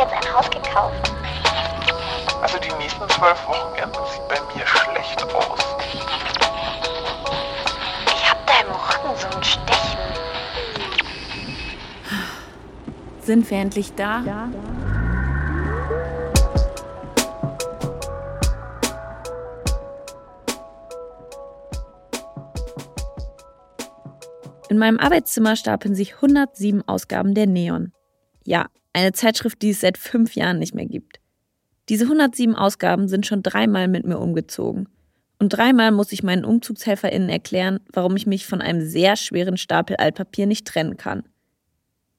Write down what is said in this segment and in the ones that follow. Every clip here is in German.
jetzt ein Haus gekauft. Also die nächsten zwölf Wochenenden sieht bei mir schlecht aus. Ich hab da im Rücken so ein Stechen. Sind wir endlich da? Ja. In meinem Arbeitszimmer stapeln sich 107 Ausgaben der Neon. Ja, eine Zeitschrift, die es seit fünf Jahren nicht mehr gibt. Diese 107 Ausgaben sind schon dreimal mit mir umgezogen. Und dreimal muss ich meinen UmzugshelferInnen erklären, warum ich mich von einem sehr schweren Stapel Altpapier nicht trennen kann.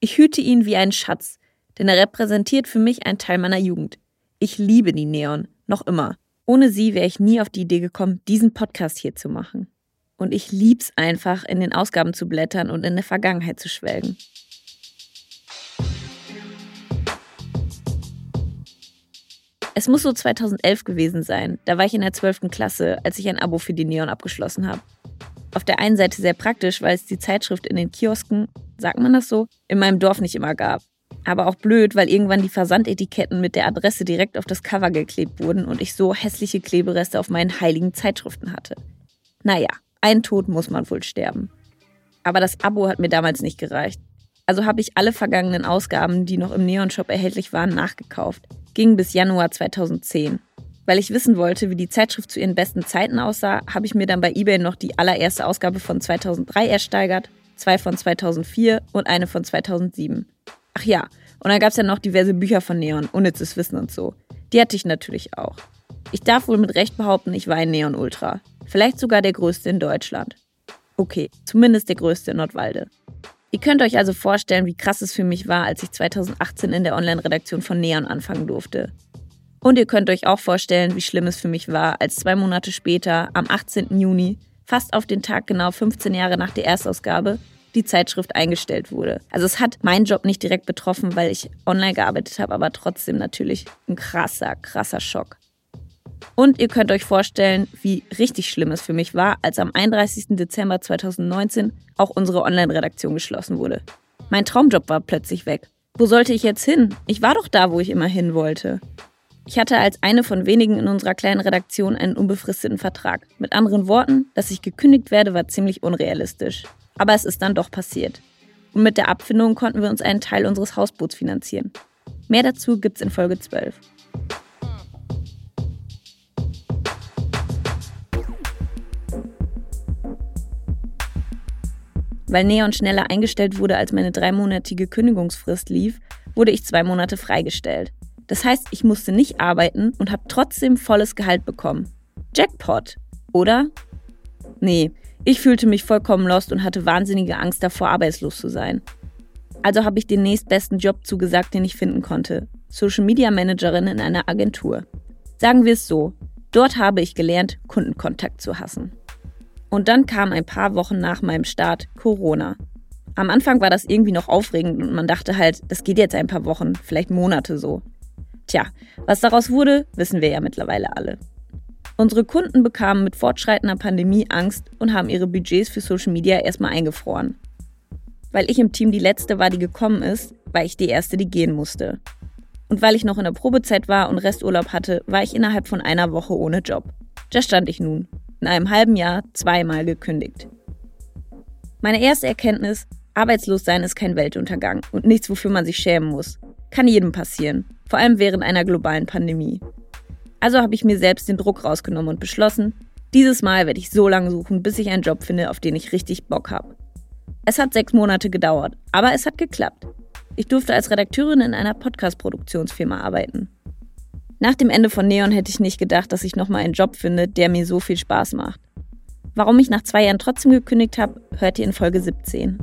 Ich hüte ihn wie einen Schatz, denn er repräsentiert für mich einen Teil meiner Jugend. Ich liebe die Neon, noch immer. Ohne sie wäre ich nie auf die Idee gekommen, diesen Podcast hier zu machen. Und ich lieb's einfach, in den Ausgaben zu blättern und in der Vergangenheit zu schwelgen. Es muss so 2011 gewesen sein. Da war ich in der 12. Klasse, als ich ein Abo für die Neon abgeschlossen habe. Auf der einen Seite sehr praktisch, weil es die Zeitschrift in den Kiosken, sagt man das so, in meinem Dorf nicht immer gab. Aber auch blöd, weil irgendwann die Versandetiketten mit der Adresse direkt auf das Cover geklebt wurden und ich so hässliche Klebereste auf meinen heiligen Zeitschriften hatte. Naja, ein Tod muss man wohl sterben. Aber das Abo hat mir damals nicht gereicht. Also habe ich alle vergangenen Ausgaben, die noch im Neon-Shop erhältlich waren, nachgekauft. Ging bis Januar 2010. Weil ich wissen wollte, wie die Zeitschrift zu ihren besten Zeiten aussah, habe ich mir dann bei eBay noch die allererste Ausgabe von 2003 ersteigert, zwei von 2004 und eine von 2007. Ach ja, und dann gab es ja noch diverse Bücher von Neon, unnützes Wissen und so. Die hatte ich natürlich auch. Ich darf wohl mit Recht behaupten, ich war ein Neon Ultra. Vielleicht sogar der größte in Deutschland. Okay, zumindest der größte in Nordwalde. Ihr könnt euch also vorstellen, wie krass es für mich war, als ich 2018 in der Online-Redaktion von Neon anfangen durfte. Und ihr könnt euch auch vorstellen, wie schlimm es für mich war, als zwei Monate später, am 18. Juni, fast auf den Tag genau 15 Jahre nach der Erstausgabe, die Zeitschrift eingestellt wurde. Also es hat meinen Job nicht direkt betroffen, weil ich online gearbeitet habe, aber trotzdem natürlich ein krasser, krasser Schock. Und ihr könnt euch vorstellen, wie richtig schlimm es für mich war, als am 31. Dezember 2019 auch unsere Online-Redaktion geschlossen wurde. Mein Traumjob war plötzlich weg. Wo sollte ich jetzt hin? Ich war doch da, wo ich immer hin wollte. Ich hatte als eine von wenigen in unserer kleinen Redaktion einen unbefristeten Vertrag. Mit anderen Worten, dass ich gekündigt werde, war ziemlich unrealistisch. Aber es ist dann doch passiert. Und mit der Abfindung konnten wir uns einen Teil unseres Hausboots finanzieren. Mehr dazu gibt's in Folge 12. Weil Neon schneller eingestellt wurde, als meine dreimonatige Kündigungsfrist lief, wurde ich zwei Monate freigestellt. Das heißt, ich musste nicht arbeiten und habe trotzdem volles Gehalt bekommen. Jackpot, oder? Nee, ich fühlte mich vollkommen lost und hatte wahnsinnige Angst davor, arbeitslos zu sein. Also habe ich den nächstbesten Job zugesagt, den ich finden konnte. Social Media Managerin in einer Agentur. Sagen wir es so, dort habe ich gelernt, Kundenkontakt zu hassen. Und dann kam ein paar Wochen nach meinem Start Corona. Am Anfang war das irgendwie noch aufregend und man dachte halt, das geht jetzt ein paar Wochen, vielleicht Monate so. Tja, was daraus wurde, wissen wir ja mittlerweile alle. Unsere Kunden bekamen mit fortschreitender Pandemie Angst und haben ihre Budgets für Social Media erstmal eingefroren. Weil ich im Team die letzte war, die gekommen ist, war ich die erste, die gehen musste. Und weil ich noch in der Probezeit war und Resturlaub hatte, war ich innerhalb von einer Woche ohne Job. Da stand ich nun, in einem halben Jahr zweimal gekündigt. Meine erste Erkenntnis, arbeitslos sein ist kein Weltuntergang und nichts, wofür man sich schämen muss. Kann jedem passieren, vor allem während einer globalen Pandemie. Also habe ich mir selbst den Druck rausgenommen und beschlossen, dieses Mal werde ich so lange suchen, bis ich einen Job finde, auf den ich richtig Bock habe. Es hat sechs Monate gedauert, aber es hat geklappt. Ich durfte als Redakteurin in einer Podcast-Produktionsfirma arbeiten. Nach dem Ende von Neon hätte ich nicht gedacht, dass ich nochmal einen Job finde, der mir so viel Spaß macht. Warum ich nach zwei Jahren trotzdem gekündigt habe, hört ihr in Folge 17.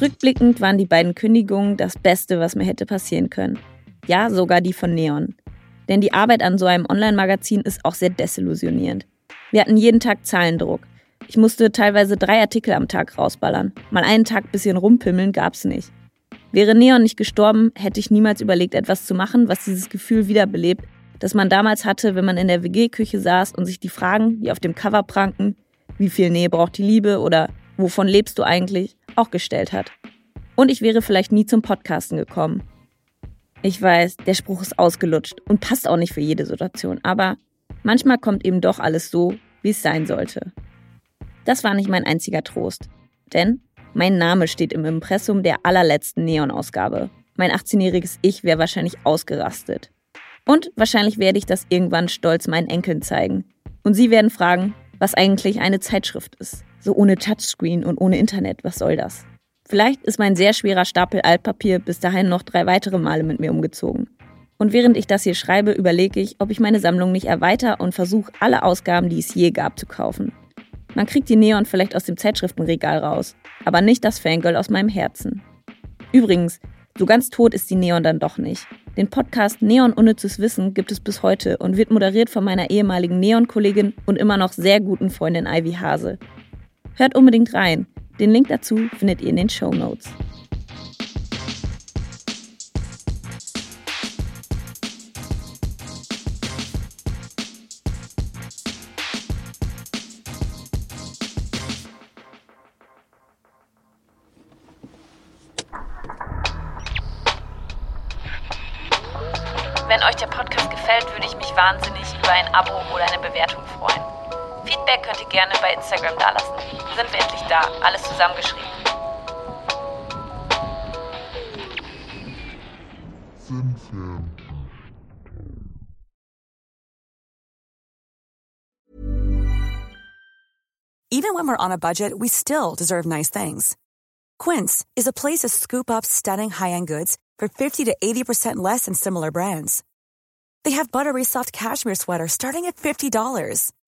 Rückblickend waren die beiden Kündigungen das Beste, was mir hätte passieren können. Ja, sogar die von Neon. Denn die Arbeit an so einem Online-Magazin ist auch sehr desillusionierend. Wir hatten jeden Tag Zahlendruck. Ich musste teilweise drei Artikel am Tag rausballern. Mal einen Tag bisschen rumpimmeln gab's nicht. Wäre Neon nicht gestorben, hätte ich niemals überlegt, etwas zu machen, was dieses Gefühl wiederbelebt, das man damals hatte, wenn man in der WG-Küche saß und sich die Fragen, die auf dem Cover pranken, wie viel Nähe braucht die Liebe oder wovon lebst du eigentlich, auch gestellt hat. Und ich wäre vielleicht nie zum Podcasten gekommen. Ich weiß, der Spruch ist ausgelutscht und passt auch nicht für jede Situation, aber manchmal kommt eben doch alles so, wie es sein sollte. Das war nicht mein einziger Trost, denn mein Name steht im Impressum der allerletzten Neon-Ausgabe. Mein 18-jähriges Ich wäre wahrscheinlich ausgerastet. Und wahrscheinlich werde ich das irgendwann stolz meinen Enkeln zeigen. Und sie werden fragen, was eigentlich eine Zeitschrift ist. So ohne Touchscreen und ohne Internet, was soll das? Vielleicht ist mein sehr schwerer Stapel Altpapier bis dahin noch drei weitere Male mit mir umgezogen. Und während ich das hier schreibe, überlege ich, ob ich meine Sammlung nicht erweitere und versuche, alle Ausgaben, die es je gab, zu kaufen. Man kriegt die Neon vielleicht aus dem Zeitschriftenregal raus, aber nicht das Fangirl aus meinem Herzen. Übrigens, so ganz tot ist die Neon dann doch nicht. Den Podcast Neon Unnützes Wissen gibt es bis heute und wird moderiert von meiner ehemaligen Neon-Kollegin und immer noch sehr guten Freundin Ivy Hase. Hört unbedingt rein. Den Link dazu findet ihr in den Show Notes. Wenn euch der Podcast gefällt, würde ich mich wahnsinnig über ein Abo oder eine Bewertung freuen. Feedback könnt ihr gerne bei Instagram dalassen. Sind wir endlich da, alles zusammengeschrieben. Even when we're on a budget, we still deserve nice things. Quince is a place to scoop up stunning high-end goods for 50 to 80% less than similar brands. They have buttery soft cashmere sweaters starting at $50,